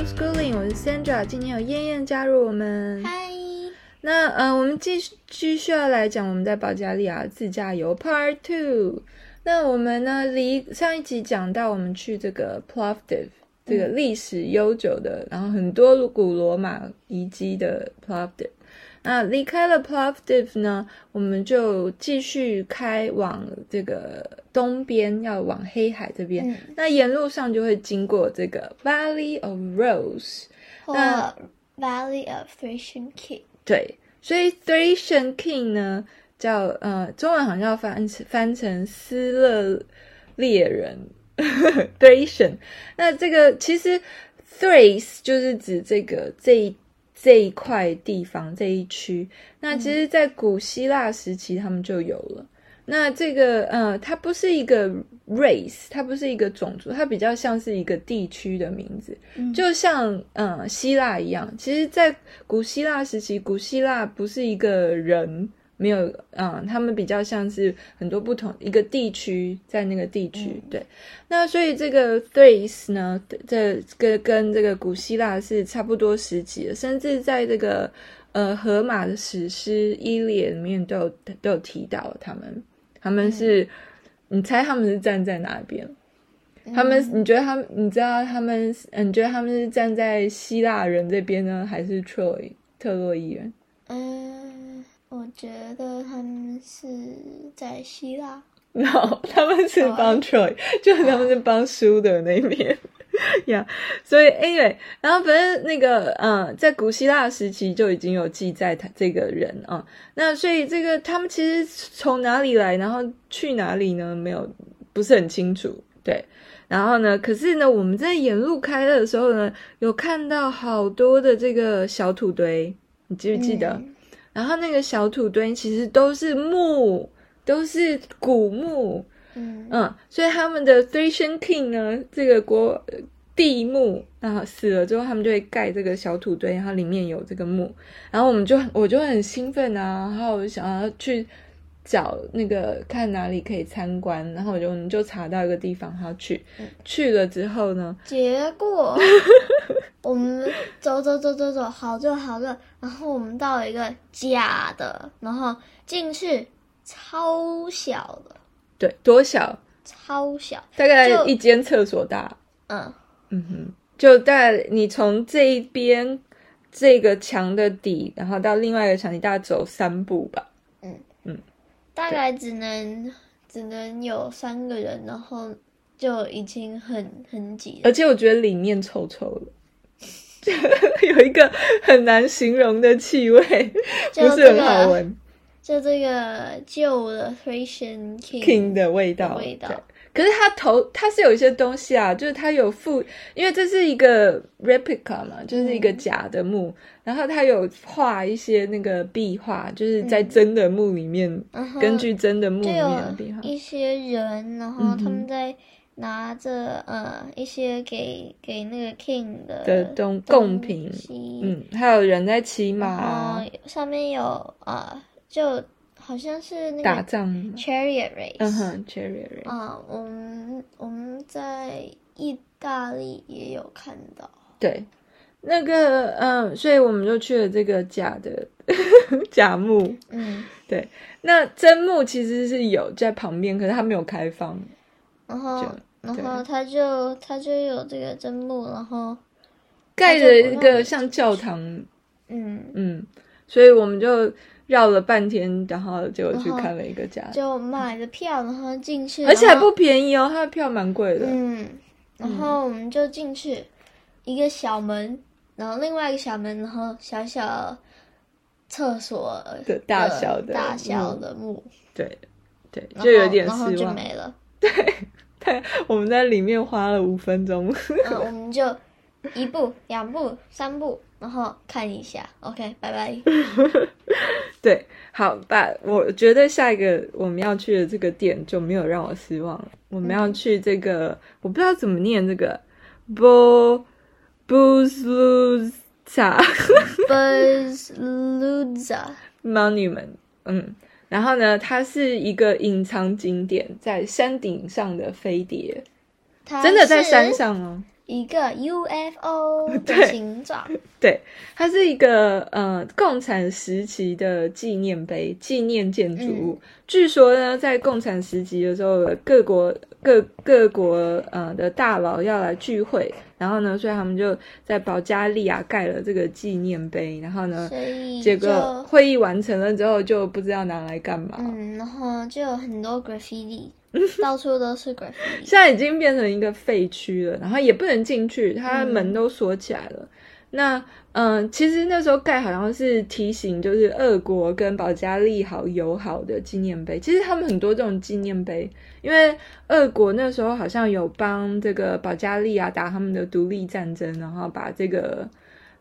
Schooling，我是 Sandra，今天有燕燕加入我们。嗨。那呃，我们继续继续要来讲我们在保加利亚自驾游 Part Two。那我们呢，离上一集讲到我们去这个 Plovdiv，这个历史悠久的，然后很多古罗马遗迹的 Plovdiv。那离开了 Plovdiv 呢，我们就继续开往这个东边，要往黑海这边。嗯、那沿路上就会经过这个 Valley of Rose，或那 Valley of Thracian King。对，所以 Thracian King 呢，叫呃，中文好像要翻翻成斯勒猎人 Thracian。那这个其实 Thrace 就是指这个这一。这一块地方这一区，那其实，在古希腊时期他们就有了。嗯、那这个，呃，它不是一个 race，它不是一个种族，它比较像是一个地区的名字，嗯、就像，呃，希腊一样。其实，在古希腊时期，古希腊不是一个人。没有，嗯，他们比较像是很多不同一个地区，在那个地区，嗯、对。那所以这个 Thrace 呢，这个跟这个古希腊是差不多时期的，甚至在这个呃荷马的史诗《伊列》里面都有都有提到他们。他们是，嗯、你猜他们是站在哪边？嗯、他们你觉得他们你知道他们？你觉得他们是站在希腊人这边呢，还是 Troy 特洛伊人？嗯。我觉得他们是在希腊，no，他们是帮 Troy，、oh, 就是他们是帮输的那边呀。所以，anyway，然后反正那个，嗯，在古希腊时期就已经有记载他这个人啊、嗯。那所以这个他们其实从哪里来，然后去哪里呢？没有，不是很清楚。对，然后呢，可是呢，我们在沿路开的时候呢，有看到好多的这个小土堆，你记不记得？嗯然后那个小土堆其实都是墓，都是古墓，嗯嗯，所以他们的 Thracian King 呢，这个国地墓，然后死了之后，他们就会盖这个小土堆，然后里面有这个墓，然后我们就我就很兴奋啊，然后我就想要去找那个看哪里可以参观，然后我就我们就查到一个地方，然后去、嗯、去了之后呢，结果。我们走走走走走，好热好热，然后我们到了一个假的，然后进去超小的，对，多小？超小，大概一间厕所大。嗯嗯哼，就大概你从这一边这个墙的底，然后到另外一个墙你，大概走三步吧。嗯嗯，大概只能只能有三个人，然后就已经很很挤了，而且我觉得里面臭臭的。有一个很难形容的气味，这个、不是很好闻。就这个旧的 Thracian King, King 的味道，味道。可是它头它是有一些东西啊，就是它有附，因为这是一个 replica 嘛，就是一个假的墓，嗯、然后它有画一些那个壁画，就是在真的墓里面，嗯、根据真的墓里面的壁画，一些人，然后他们在。拿着呃一些给给那个 king 的的东贡品，嗯，还有人在骑马，上面有啊、呃，就好像是那个打仗。Chariot race，嗯哼，chariot race，啊，我们我们在意大利也有看到，对，那个嗯，所以我们就去了这个假的 假墓，嗯，对，那真墓其实是有在旁边，可是它没有开放，然后。然后他就他就有这个真墓，然后盖着一个像教堂，嗯。嗯，所以我们就绕了半天，然后就去看了一个家，就买了票，然后进去，而且还不便宜哦，他的票蛮贵的，嗯，然后我们就进去一个小门，然后另外一个小门，然后小小厕所的大小的大小的墓，对对，就有点失望，然后就没了，对。对，我们在里面花了五分钟。嗯，我们就一步、两步、三步，然后看一下。OK，拜拜。对，好吧。我觉得下一个我们要去的这个店就没有让我失望了。我们要去这个，嗯、我不知道怎么念这个，Bo Buzluza Buzluza Monument。嗯。然后呢，它是一个隐藏景点，在山顶上的飞碟，真的在山上哦，一个 UFO 的形状，对，它是一个呃共产时期的纪念碑、纪念建筑物。嗯、据说呢，在共产时期的时候，各国各各国呃的大佬要来聚会，然后呢，所以他们就在保加利亚盖了这个纪念碑。然后呢，结果会议完成了之后，就不知道拿来干嘛。嗯，然后就有很多 graffiti。到处都是 graffy。现在已经变成一个废墟了，然后也不能进去，它门都锁起来了。嗯、那嗯、呃，其实那时候盖好像是提醒，就是俄国跟保加利好友好的纪念碑。其实他们很多这种纪念碑，因为俄国那时候好像有帮这个保加利亚打他们的独立战争，然后把这个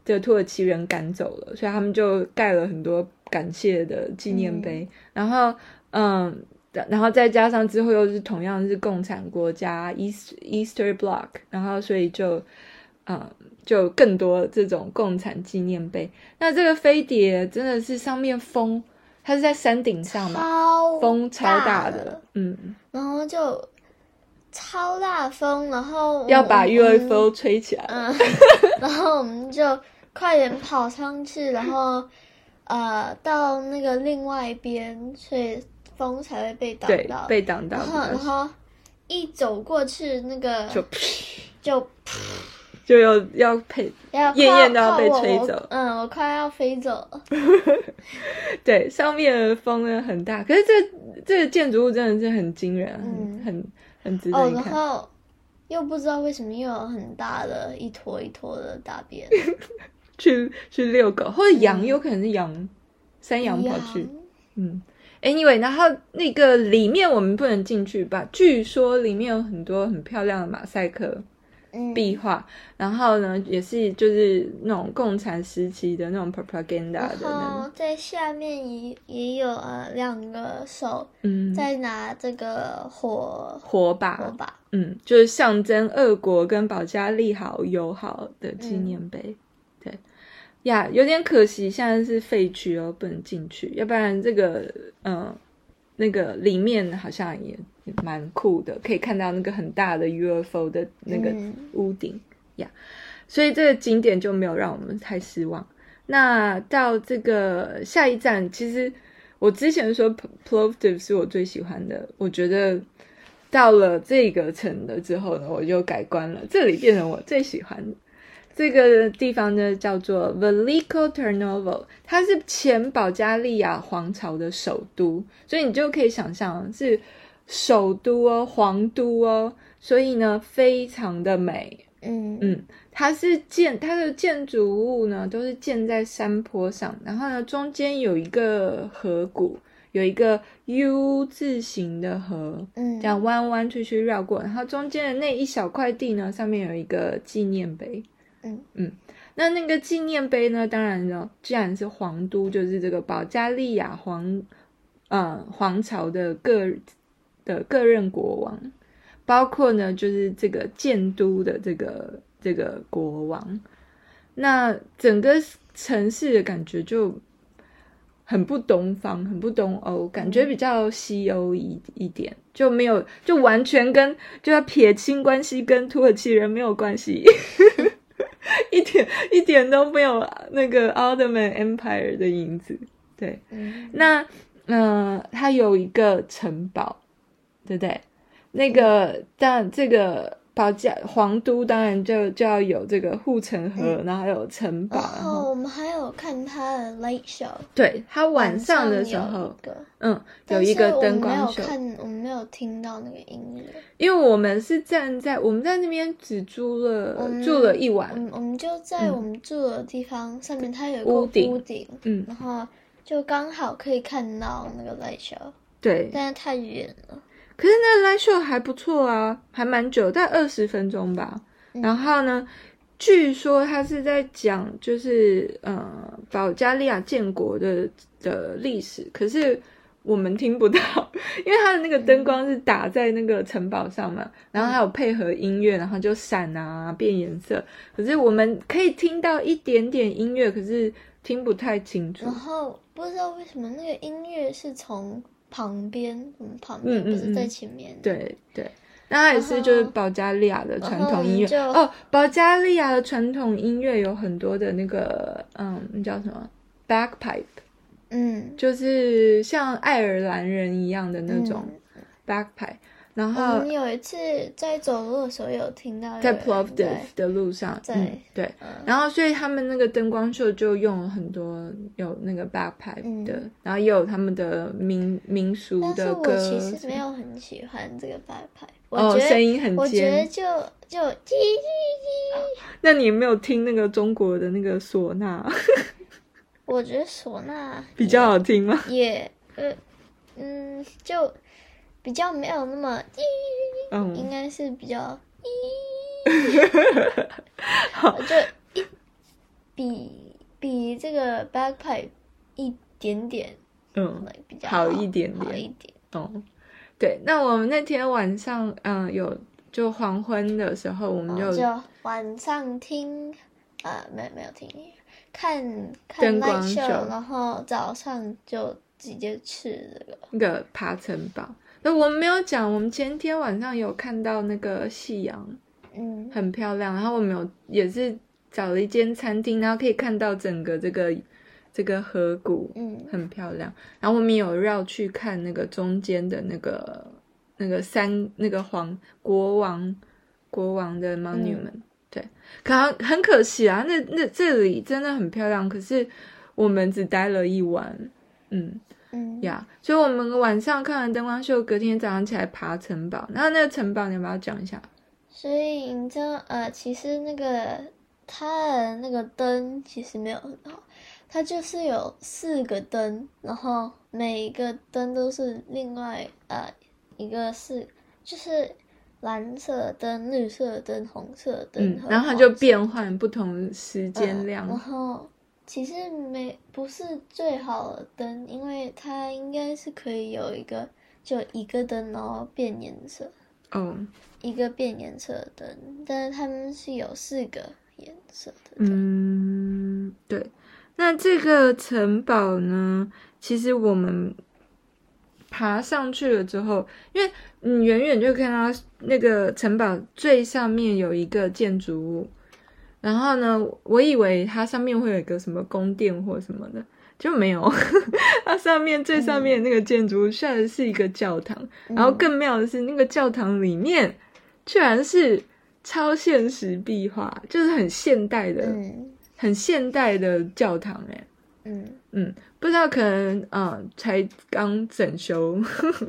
这个土耳其人赶走了，所以他们就盖了很多感谢的纪念碑。嗯、然后嗯。然后再加上之后又是同样是共产国家 East Eastern Bloc，然后所以就，嗯，就更多这种共产纪念碑。那这个飞碟真的是上面风，它是在山顶上嘛，风超大的，嗯，然后就超大风，然后要把 UFO 吹起来，嗯，然后我们就快点跑上去，然后呃到那个另外一边，所以。风才会被挡到，被挡到。然后，然后一走过去，那个就就就要要被要燕燕都要被吹走。嗯，我快要飞走了。对，上面的风呢很大，可是这这个建筑物真的是很惊人，嗯、很很很值得一看。哦，然后又不知道为什么又有很大的一坨一坨的大便。去去遛狗，或者羊，有可能是羊，嗯、山羊跑去，嗯。Anyway，然后那个里面我们不能进去吧？据说里面有很多很漂亮的马赛克壁画，嗯、然后呢，也是就是那种共产时期的那种 propaganda 的那种。然后在下面也也有呃两个手嗯在拿这个火火把，火把，嗯，就是象征俄国跟保加利亚友好的纪念碑。嗯呀，yeah, 有点可惜，现在是废墟哦，不能进去。要不然这个，嗯，那个里面好像也蛮酷的，可以看到那个很大的 UFO 的那个屋顶呀。嗯 yeah, 所以这个景点就没有让我们太失望。那到这个下一站，其实我之前说 Plovdiv 是我最喜欢的，我觉得到了这个城了之后呢，我就改观了，这里变成我最喜欢的。这个地方呢叫做 Veliko Tarnovo，它是前保加利亚皇朝的首都，所以你就可以想象是首都哦，皇都哦，所以呢非常的美。嗯嗯，它是建它的建筑物呢都是建在山坡上，然后呢中间有一个河谷，有一个 U 字形的河，嗯，这样弯弯曲曲绕过，然后中间的那一小块地呢上面有一个纪念碑。嗯嗯，那那个纪念碑呢？当然呢，既然是皇都，就是这个保加利亚皇，呃，皇朝的各的各任国王，包括呢，就是这个建都的这个这个国王。那整个城市的感觉就很不东方，很不东欧，感觉比较西欧一一点，就没有，就完全跟就要撇清关系，跟土耳其人没有关系。一点一点都没有那个 Ottoman Empire 的影子，对，嗯、那嗯、呃，它有一个城堡，对不对？那个，嗯、但这个。保家皇都当然就就要有这个护城河，嗯、然后还有城堡。然后我们还有看他的 light show。对，他晚上的时候，嗯，有一个灯光秀。我没有看，我们没有听到那个音乐，因为我们是站在我们在那边只住了住了一晚。我们就在我们住的地方、嗯、上面，它有一个屋顶，屋顶嗯，然后就刚好可以看到那个 light show。对，但是太远了。可是那个 live show 还不错啊，还蛮久，大概二十分钟吧。嗯、然后呢，据说他是在讲就是呃保加利亚建国的的历史，可是我们听不到，因为他的那个灯光是打在那个城堡上嘛，嗯、然后还有配合音乐，然后就闪啊变颜色。可是我们可以听到一点点音乐，可是听不太清楚。然后不知道为什么那个音乐是从。旁边，嗯，旁边不是在前面。对对，那它也是就是保加利亚的传统音乐哦。保加利亚的传统音乐有很多的那个嗯，那叫什么？backpipe，嗯，就是像爱尔兰人一样的那种 bagpipe。然后我们有一次在走路的时候有听到，在 Plovdiv 的路上，嗯，对。然后所以他们那个灯光秀就用了很多有那个 bagpipe 的，然后也有他们的民民俗的歌。但是我其实没有很喜欢这个 bagpipe，哦，声音很尖，我觉得就就叽叽叽。那你有没有听那个中国的那个唢呐？我觉得唢呐比较好听吗？也，呃，嗯，就。比较没有那么，嗯，应该是比较，好，就一比比这个 bagpipe 一点点，嗯，比较好一点点，好一点，哦，对，那我们那天晚上，嗯，有就黄昏的时候，我们就就晚上听，呃，没没有听，看看 night show，然后早上就直接吃这个。那个爬城堡。那我们没有讲，我们前天晚上有看到那个夕阳，嗯，很漂亮。然后我们有也是找了一间餐厅，然后可以看到整个这个这个河谷，嗯，很漂亮。然后我们有绕去看那个中间的那个那个三，那个皇国王国王的 monument，嗯，对，可很很可惜啊，那那这里真的很漂亮，可是我们只待了一晚，嗯。嗯呀，yeah, 所以我们晚上看完灯光秀，隔天早上起来爬城堡。然后那个城堡，你要不要讲一下？所以你知道，呃，其实那个它的那个灯其实没有很好，它就是有四个灯，然后每一个灯都是另外呃一个是就是蓝色灯、绿色灯、红色灯，嗯，然后它就变换不同时间亮，呃，然后。其实没不是最好的灯，因为它应该是可以有一个就一个灯，然后变颜色。哦，一个变颜色的灯，但是他们是有四个颜色的。嗯，对。那这个城堡呢？其实我们爬上去了之后，因为你远远就看到那个城堡最上面有一个建筑物。然后呢，我以为它上面会有一个什么宫殿或什么的，就没有。它上面最上面那个建筑物，虽然是一个教堂，嗯、然后更妙的是，那个教堂里面居然是超现实壁画，就是很现代的、嗯、很现代的教堂诶。嗯嗯，不知道可能啊、呃，才刚整修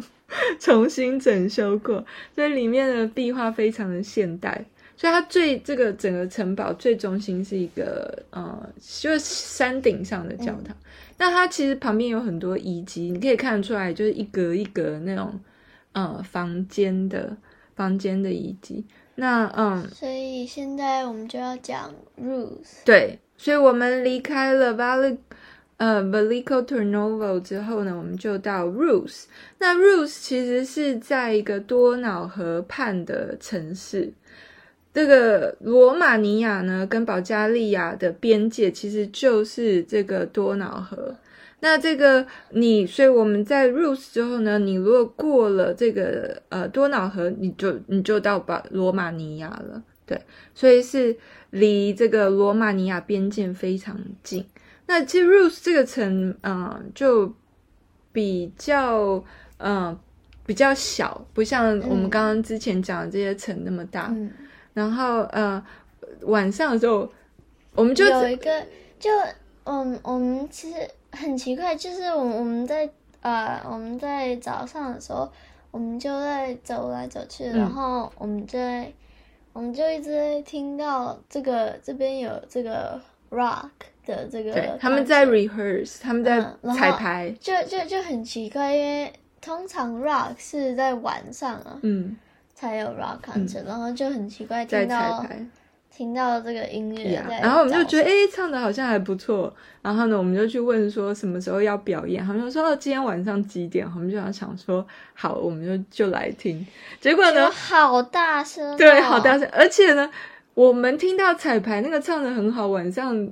重新整修过，所以里面的壁画非常的现代。所以它最这个整个城堡最中心是一个呃，就是山顶上的教堂。嗯、那它其实旁边有很多遗迹，你可以看得出来，就是一格一格那种呃房间的房间的遗迹。那嗯，所以现在我们就要讲 Rus。对，所以我们离开了 Vale 呃，Veliko Turnovo 之后呢，我们就到 Rus。那 Rus 其实是在一个多瑙河畔的城市。这个罗马尼亚呢，跟保加利亚的边界其实就是这个多瑙河。那这个你，所以我们在 Rus 之后呢，你如果过了这个呃多瑙河，你就你就到保罗马尼亚了。对，所以是离这个罗马尼亚边界非常近。那其实 Rus 这个城，嗯、呃，就比较嗯、呃、比较小，不像我们刚刚之前讲的这些城那么大。嗯然后呃，晚上的时候，我们就有一个，就嗯，我们其实很奇怪，就是我们我们在呃我们在早上的时候，我们就在走来走去，嗯、然后我们在我们就一直在听到这个这边有这个 rock 的这个，他们在 rehearse，他们在彩排，嗯、就就就很奇怪，因为通常 rock 是在晚上啊，嗯。才有 rock concert，、嗯、然后就很奇怪听到听到这个音乐，yeah, 然后我们就觉得哎，唱的好像还不错。然后呢，我们就去问说什么时候要表演，他们就说哦，今天晚上几点？我们就想想说好，我们就就来听。结果呢，好大声、哦，对，好大声。而且呢，我们听到彩排那个唱的很好，晚上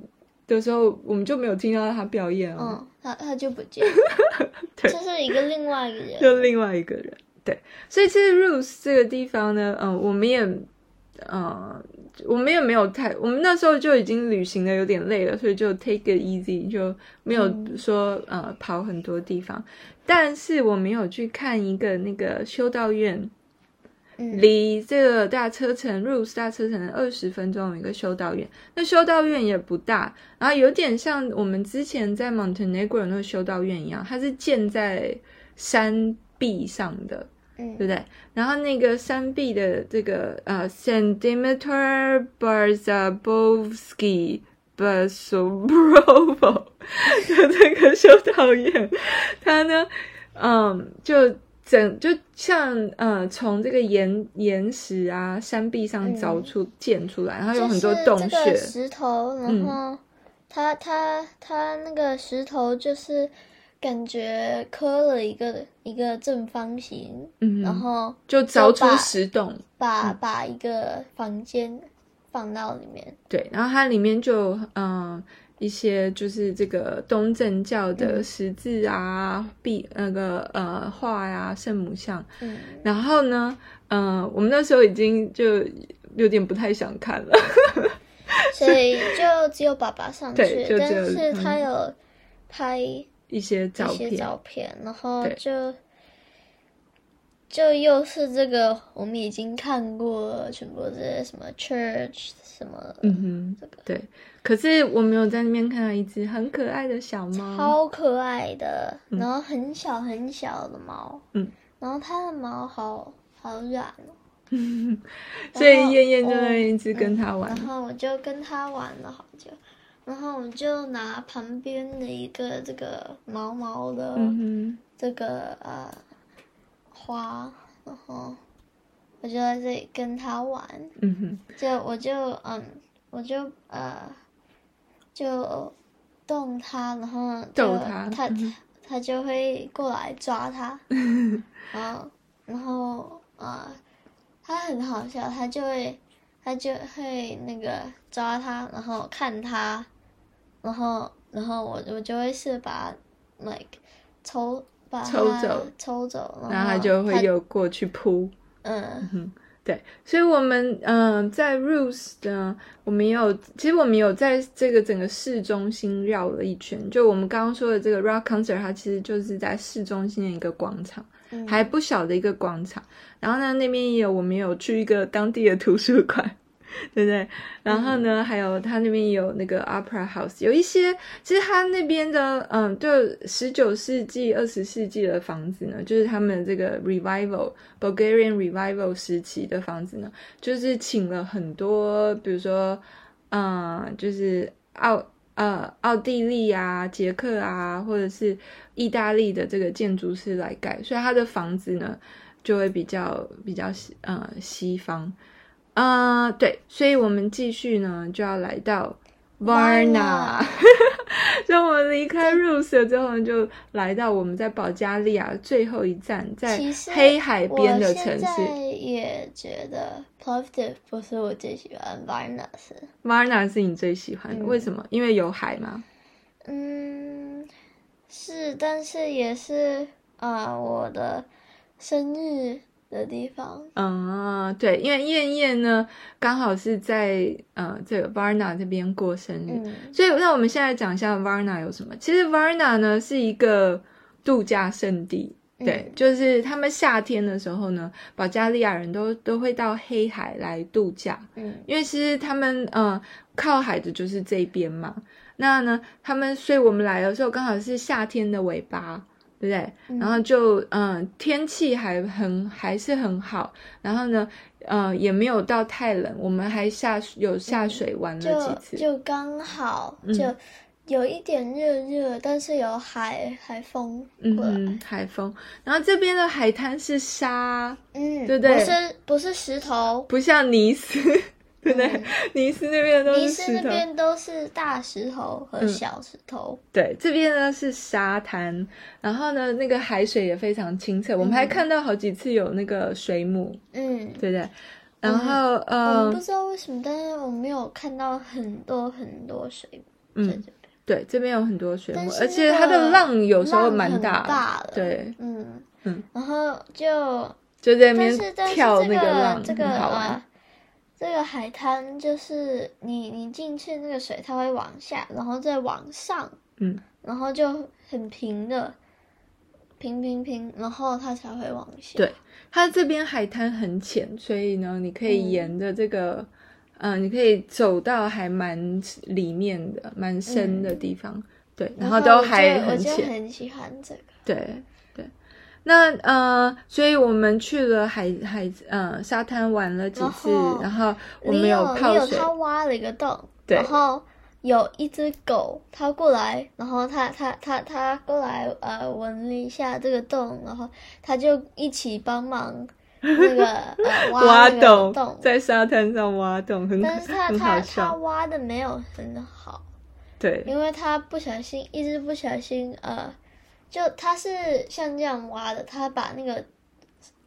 的时候我们就没有听到他表演哦，嗯，他他就不见了，对这是一个另外一个人，就另外一个人。对，所以其实 Ruse 这个地方呢，嗯、呃，我们也，嗯、呃，我们也没有太，我们那时候就已经旅行的有点累了，所以就 take it easy，就没有说、嗯、呃跑很多地方。但是我没有去看一个那个修道院。离这个大车城 Ruse 大车城二十分钟有一个修道院，那修道院也不大，然后有点像我们之前在 Montenegro 那个修道院一样，它是建在山壁上的，嗯，对不对？然后那个山壁的这个呃 Saint Dimitar Barzabovsky Basobrovo 的这个修道院，它呢，嗯，就。整就像呃，从这个岩岩石啊、山壁上凿出、嗯、建出来，然后有很多洞穴。石头，然后它它它那个石头就是感觉刻了一个一个正方形，嗯，然后就凿出石洞，把把，把一个房间放到里面。对，然后它里面就嗯。呃一些就是这个东正教的十字啊，壁、嗯、那个呃画呀、圣母像，嗯，然后呢，嗯、呃，我们那时候已经就有点不太想看了，所以就只有爸爸上去，但是他有拍一些照片，照片，然后就就又是这个我们已经看过全部这些什么 church 什么，嗯哼，这个对。可是我没有在那边看到一只很可爱的小猫，超可爱的，然后很小很小的猫，嗯，然后它的毛好好软哦，所以燕燕就那一直跟它玩，然后我就跟它玩了好久，然后我就拿旁边的一个这个毛毛的这个呃花，然后我就在这里跟他玩，嗯，就我就嗯我就呃。就动它，然后逗它它它就会过来抓它，然后然后啊，它很好笑，它就会它就会那个抓它，然后看它，然后然后我我就会是把 like 抽把它抽走抽走，然后它就会又过去扑，嗯。对，所以，我们嗯、呃，在 Ruse 呢，我们也有，其实我们有在这个整个市中心绕了一圈。就我们刚刚说的这个 Rock Concert，它其实就是在市中心的一个广场，嗯、还不小的一个广场。然后呢，那边也有，我们有去一个当地的图书馆。对不对？然后呢，嗯、还有他那边有那个 Opera House，有一些其实他那边的，嗯，就十九世纪、二十世纪的房子呢，就是他们这个 Revival Bulgarian Revival 时期的房子呢，就是请了很多，比如说，嗯，就是奥呃奥地利啊、捷克啊，或者是意大利的这个建筑师来盖，所以他的房子呢就会比较比较西呃西方。啊、呃，对，所以我们继续呢，就要来到 Varna。所以 我们离开 Ruse 之后呢，就来到我们在保加利亚最后一站，在黑海边的城市。我现在也觉得 Plovdiv 不是我最喜欢，Varna 是。Varna 是你最喜欢的，嗯、为什么？因为有海吗？嗯，是，但是也是啊、呃，我的生日。的地方，嗯，对，因为燕燕呢刚好是在呃这个 Varna 这边过生日，嗯、所以那我们现在讲一下 Varna 有什么。其实 Varna 呢是一个度假胜地，对，嗯、就是他们夏天的时候呢，保加利亚人都都会到黑海来度假，嗯，因为其实他们呃靠海的就是这边嘛，那呢他们，所以我们来的时候刚好是夏天的尾巴。对不对？嗯、然后就嗯、呃，天气还很还是很好，然后呢，呃，也没有到太冷，我们还下有下水玩了几次，嗯、就，就刚好就有一点热热，嗯、但是有海海风，嗯，海风。然后这边的海滩是沙，嗯，对不对？不是不是石头，不像尼斯。对 不对？嗯、尼斯那边都是石头，尼斯那边都是大石头和小石头。嗯、对，这边呢是沙滩，然后呢那个海水也非常清澈，嗯、我们还看到好几次有那个水母，嗯，对不对？然后、嗯、呃，我们不知道为什么，但是我们没有看到很多很多水母在这边。对，这边有很多水母，而且它的浪有时候蛮大，大的。对，嗯，嗯，然后就就在那边跳那个浪，这个呃，这个海滩就是你你进去那个水，它会往下，然后再往上，嗯，然后就很平的，平平平，然后它才会往下。对，它这边海滩很浅，所以呢，你可以沿着这个，嗯、呃，你可以走到还蛮里面的、蛮深的地方。嗯对，然后都还很浅，我就很喜欢这个。对对，那呃，所以我们去了海海呃沙滩玩了几次，然后，我们有泡水。他挖了一个洞，对，然后有一只狗，它过来，然后它它它它过来呃闻了一下这个洞，然后它就一起帮忙那个呃 挖那个洞，在沙滩上挖洞，很但是它。它它挖的没有很好。对，因为他不小心，一直不小心，呃，就他是像这样挖的，他把那个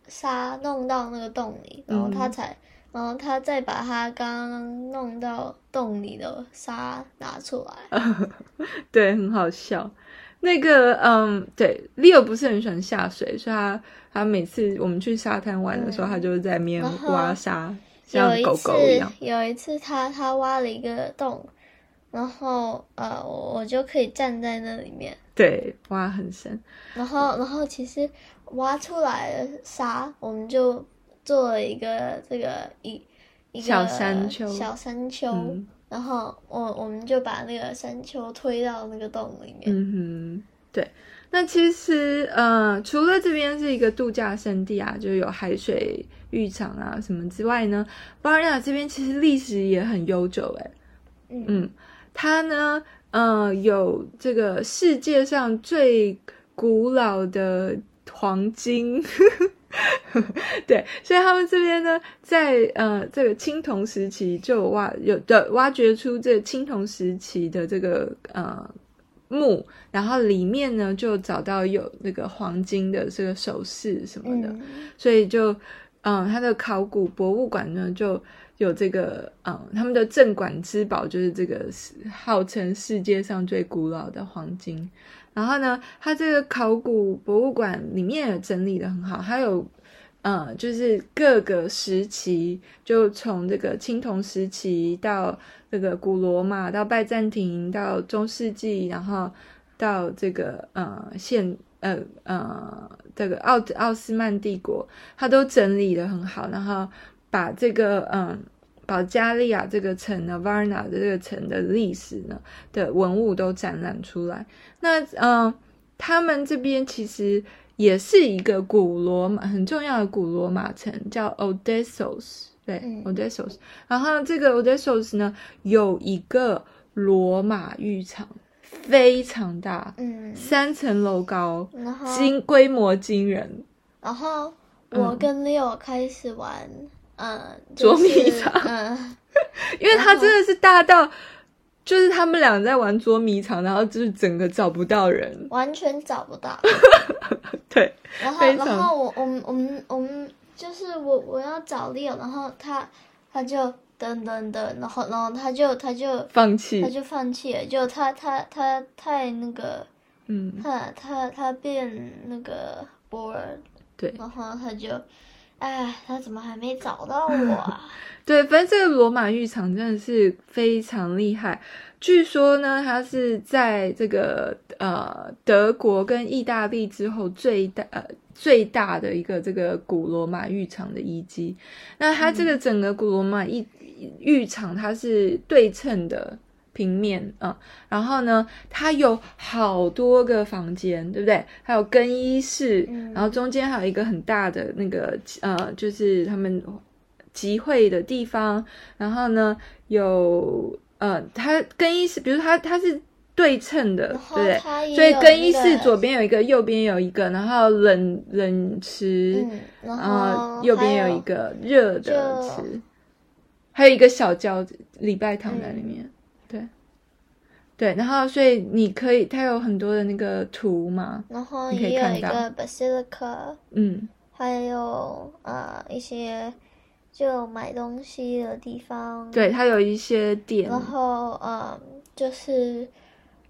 沙弄到那个洞里，然后他才，嗯、然后他再把他刚刚弄到洞里的沙拿出来。对，很好笑。那个，嗯，对，Leo 不是很喜欢下水，所以他他每次我们去沙滩玩的时候，嗯、他就在那边挖沙，像狗狗一样。有一次他，他他挖了一个洞。然后呃，我就可以站在那里面。对，挖很深。然后，然后其实挖出来的沙，我们就做了一个这个一一个小山丘。小山丘。嗯、然后我我们就把那个山丘推到那个洞里面。嗯哼，对。那其实呃，除了这边是一个度假胜地啊，就有海水浴场啊什么之外呢，巴尔纳这边其实历史也很悠久哎。嗯。嗯它呢，呃，有这个世界上最古老的黄金，对，所以他们这边呢，在呃这个青铜时期就挖有的挖掘出这青铜时期的这个呃墓，然后里面呢就找到有那个黄金的这个首饰什么的，嗯、所以就嗯，它的考古博物馆呢就。有这个，嗯，他们的镇馆之宝就是这个号称世界上最古老的黄金。然后呢，它这个考古博物馆里面也整理得很好，还有，嗯，就是各个时期，就从这个青铜时期到这个古罗马，到拜占庭，到中世纪，然后到这个，呃、嗯，现，呃，呃，这个奥奥斯曼帝国，它都整理得很好，然后把这个，嗯。保加利亚这个城呢，Varna 的这个城的历史呢的文物都展览出来。那嗯、呃，他们这边其实也是一个古罗马很重要的古罗马城，叫 Odessos，对、嗯、Odessos。然后这个 Odessos 呢有一个罗马浴场，非常大，嗯，三层楼高，惊后规模惊人。然后我跟 Leo 开始玩。嗯嗯，捉迷藏，嗯，因为他真的是大到，就是他们俩在玩捉迷藏，然后就是整个找不到人，完全找不到。对，然后然后我我们我们我们就是我我要找 Leo，然后他他就等等等，然后然后他就他就放弃，他就放弃了，就他他他太那个，嗯，他他他变那个 bored，对，然后他就。哎，他怎么还没找到 我啊？对，反正这个罗马浴场真的是非常厉害。据说呢，它是在这个呃德国跟意大利之后最大呃最大的一个这个古罗马浴场的遗迹。那它这个整个古罗马浴浴场，它是对称的。平面啊、嗯，然后呢，它有好多个房间，对不对？还有更衣室，嗯、然后中间还有一个很大的那个呃，就是他们集会的地方。然后呢，有呃，它更衣室，比如它它是对称的，对不对？所以更衣室左边有一个，右边有一个，然后冷冷池，嗯、然后右边有一个热的池，还有一个小教礼拜堂在里面。嗯对，然后所以你可以，它有很多的那个图嘛，然后也有一个 basilica，嗯，还有呃一些就买东西的地方，对，它有一些点，然后嗯就是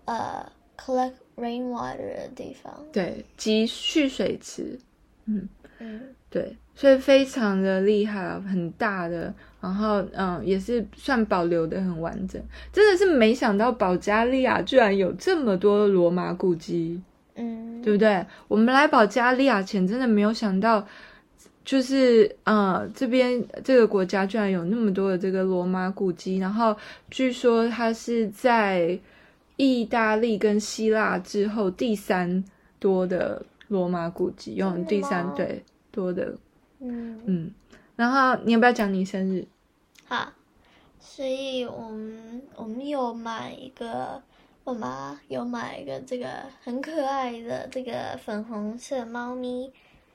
呃 collect rainwater 的地方，对，集蓄水池，嗯。嗯，对，所以非常的厉害，很大的，然后嗯，也是算保留的很完整。真的是没想到保加利亚居然有这么多罗马古迹，嗯，对不对？我们来保加利亚前真的没有想到。就是呃，这边这个国家居然有那么多的这个罗马古迹，然后据说它是在意大利跟希腊之后第三多的罗马古迹，用第三对多的，嗯嗯。然后你要不要讲你生日？好，所以我们我们有买一个，我妈有买一个这个很可爱的这个粉红色猫咪。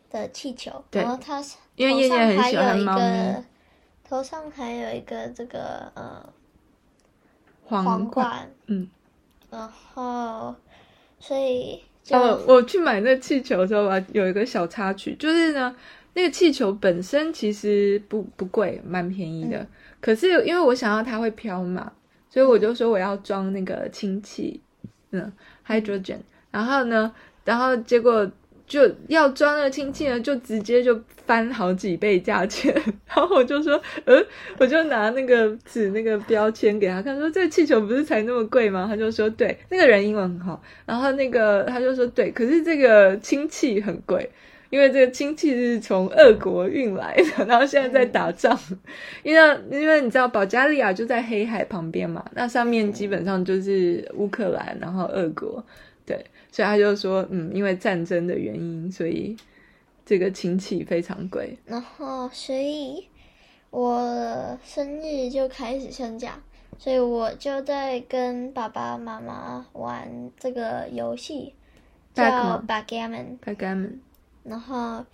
的气球，然后它因为叶叶很喜欢猫咪，头上还有一个这个呃皇皇冠，嗯，然后所以哦，我去买那个气球的时候吧，有一个小插曲，就是呢，那个气球本身其实不不贵，蛮便宜的，嗯、可是因为我想要它会飘嘛，所以我就说我要装那个氢气，嗯，hydrogen，然后呢，然后结果。就要装那个氢气呢，就直接就翻好几倍价钱，然后我就说，呃，我就拿那个纸那个标签给他看，说这个气球不是才那么贵吗？他就说对，那个人英文很好，然后那个他就说对，可是这个氢气很贵，因为这个氢气是从俄国运来的，然后现在在打仗，因为因为你知道保加利亚就在黑海旁边嘛，那上面基本上就是乌克兰，然后俄国，对。所以他就说，嗯，因为战争的原因，所以这个氢气非常贵。然后，所以我生日就开始升价，所以我就在跟爸爸妈妈玩这个游戏，叫 Backgammon。Backgammon。然后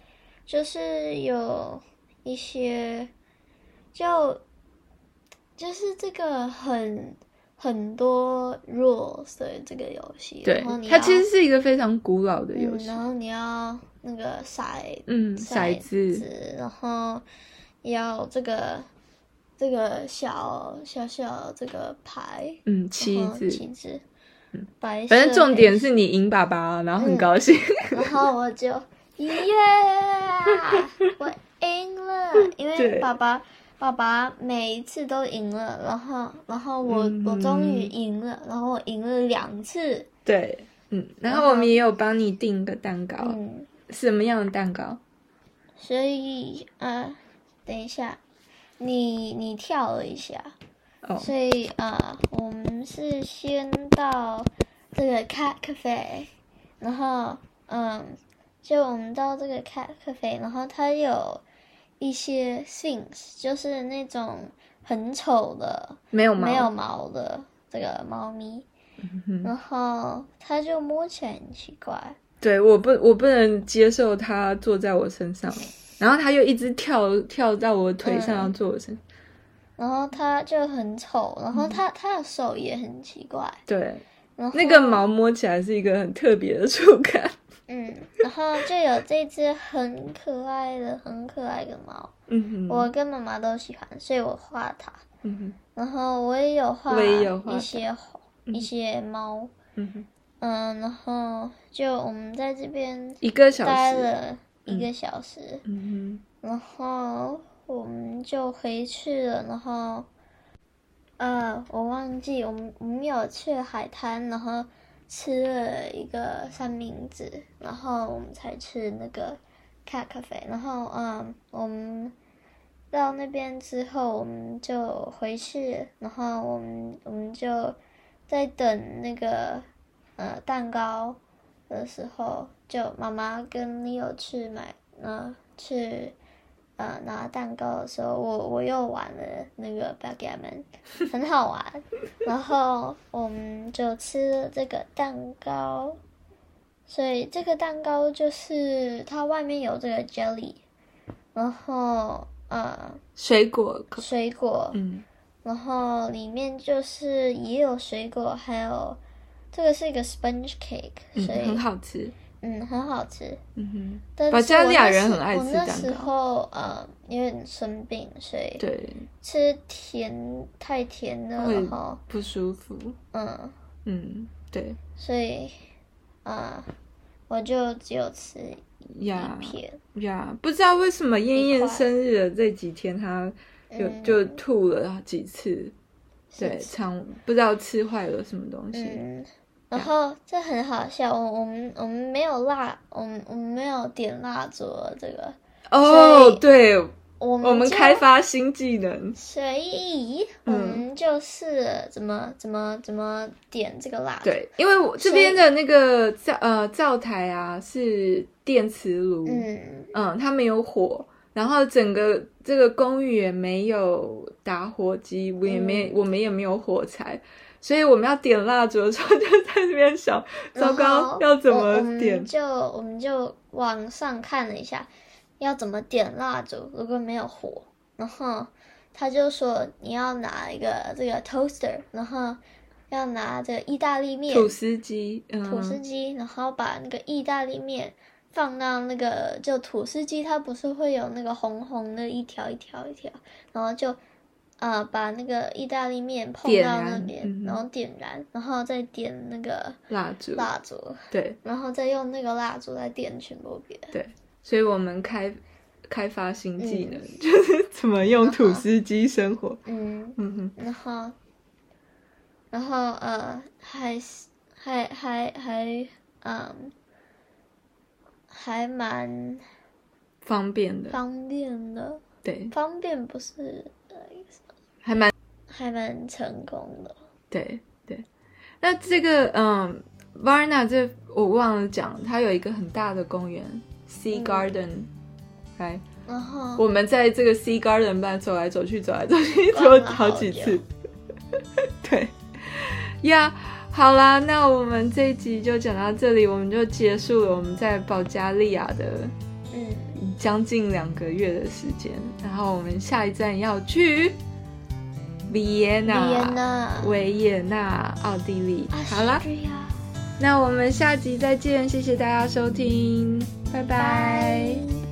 就是有一些，就就是这个很。很多 rules 的这个游戏，对，它其实是一个非常古老的游戏。嗯，然后你要那个骰，嗯，骰子，然后要这个这个小小小这个牌，嗯，棋子，棋子，嗯，白，反正重点是你赢爸爸，然后很高兴，嗯，然后我就耶，yeah! 我赢了，因为爸爸。爸爸每一次都赢了，然后，然后我、嗯、我终于赢了，然后我赢了两次。对，嗯，然后我们也有帮你订个蛋糕，嗯，什么样的蛋糕？所以，呃，等一下，你你跳了一下，哦，所以，呃，我们是先到这个 Cafe，然后，嗯，就我们到这个 Cat Cafe，然后它有。一些 Sphinx 就是那种很丑的，没有毛没有毛的这个猫咪，嗯、然后它就摸起来很奇怪。对，我不，我不能接受它坐在我身上，然后它又一直跳跳到我腿上要坐我身上，嗯，然后它就很丑，然后它它的手也很奇怪。对，然后那个毛摸起来是一个很特别的触感。嗯，然后就有这只很可爱的、很可爱的猫，嗯哼，我跟妈妈都喜欢，所以我画它。嗯哼，然后我也有画一些一些猫，嗯哼，嗯，然后就我们在这边一个小时待了一。个小时，嗯哼，然后我们就回去了，然后，呃，我忘记我们我们有去海滩，然后。吃了一个三明治，然后我们才吃那个 cat cafe，然后嗯，我们到那边之后，我们就回去，然后我们我们就在等那个呃蛋糕的时候，就妈妈跟 Leo 去买，呃去。呃，拿蛋糕的时候，我我又玩了那个 backgammon，很好玩。然后我们就吃了这个蛋糕，所以这个蛋糕就是它外面有这个 jelly，然后呃水果水果，嗯，然后里面就是也有水果，还有这个是一个 sponge cake，所以、嗯、很好吃。嗯，很好吃。嗯哼，但保加利亚人很爱吃蛋糕。我那时候呃因为生病，所以对吃甜太甜了，然后不舒服。嗯嗯，对。所以啊、呃，我就只有吃鸦片呀，不知道为什么燕燕生日的这几天，她就、嗯、就吐了几次，对，肠不知道吃坏了什么东西。嗯，然后这很好笑，我我们我们没有蜡，我们我们没有点蜡烛，这个哦，对。我们，我们开发新技能，所以我们就是怎么、嗯、怎么怎么点这个蜡烛。对，因为我这边的那个灶呃灶台啊是电磁炉，嗯嗯，它没有火，然后整个这个公寓也没有打火机，我也没、嗯、我们也没有火柴，所以我们要点蜡烛的时候就在这边想，糟糕，要怎么点？我们就我们就网上看了一下。要怎么点蜡烛？如果没有火，然后他就说你要拿一个这个 toaster，然后要拿这个意大利面吐司机，嗯、吐司机，然后把那个意大利面放到那个就吐司机，它不是会有那个红红的一条一条一条，然后就啊、呃、把那个意大利面碰到那边，嗯、然后点燃，然后再点那个蜡烛，蜡烛对，然后再用那个蜡烛来点全部别对。所以我们开开发新技能，嗯、就是怎么用吐司机生活。嗯嗯哼，然后，然后呃，还还还还嗯，还蛮方便的。方便的，对，方便不是还蛮成功的。对对，那这个嗯，Varna 这我忘了讲，它有一个很大的公园。Sea Garden，来、嗯，然后我们在这个 Sea Garden 班走来走去，走来走去，走好几次。对，呀、yeah，好啦，那我们这一集就讲到这里，我们就结束了我们在保加利亚的嗯将近两个月的时间，然后我们下一站要去维也纳，维也纳，奥地利。好了，那我们下集再见，谢谢大家收听。拜拜。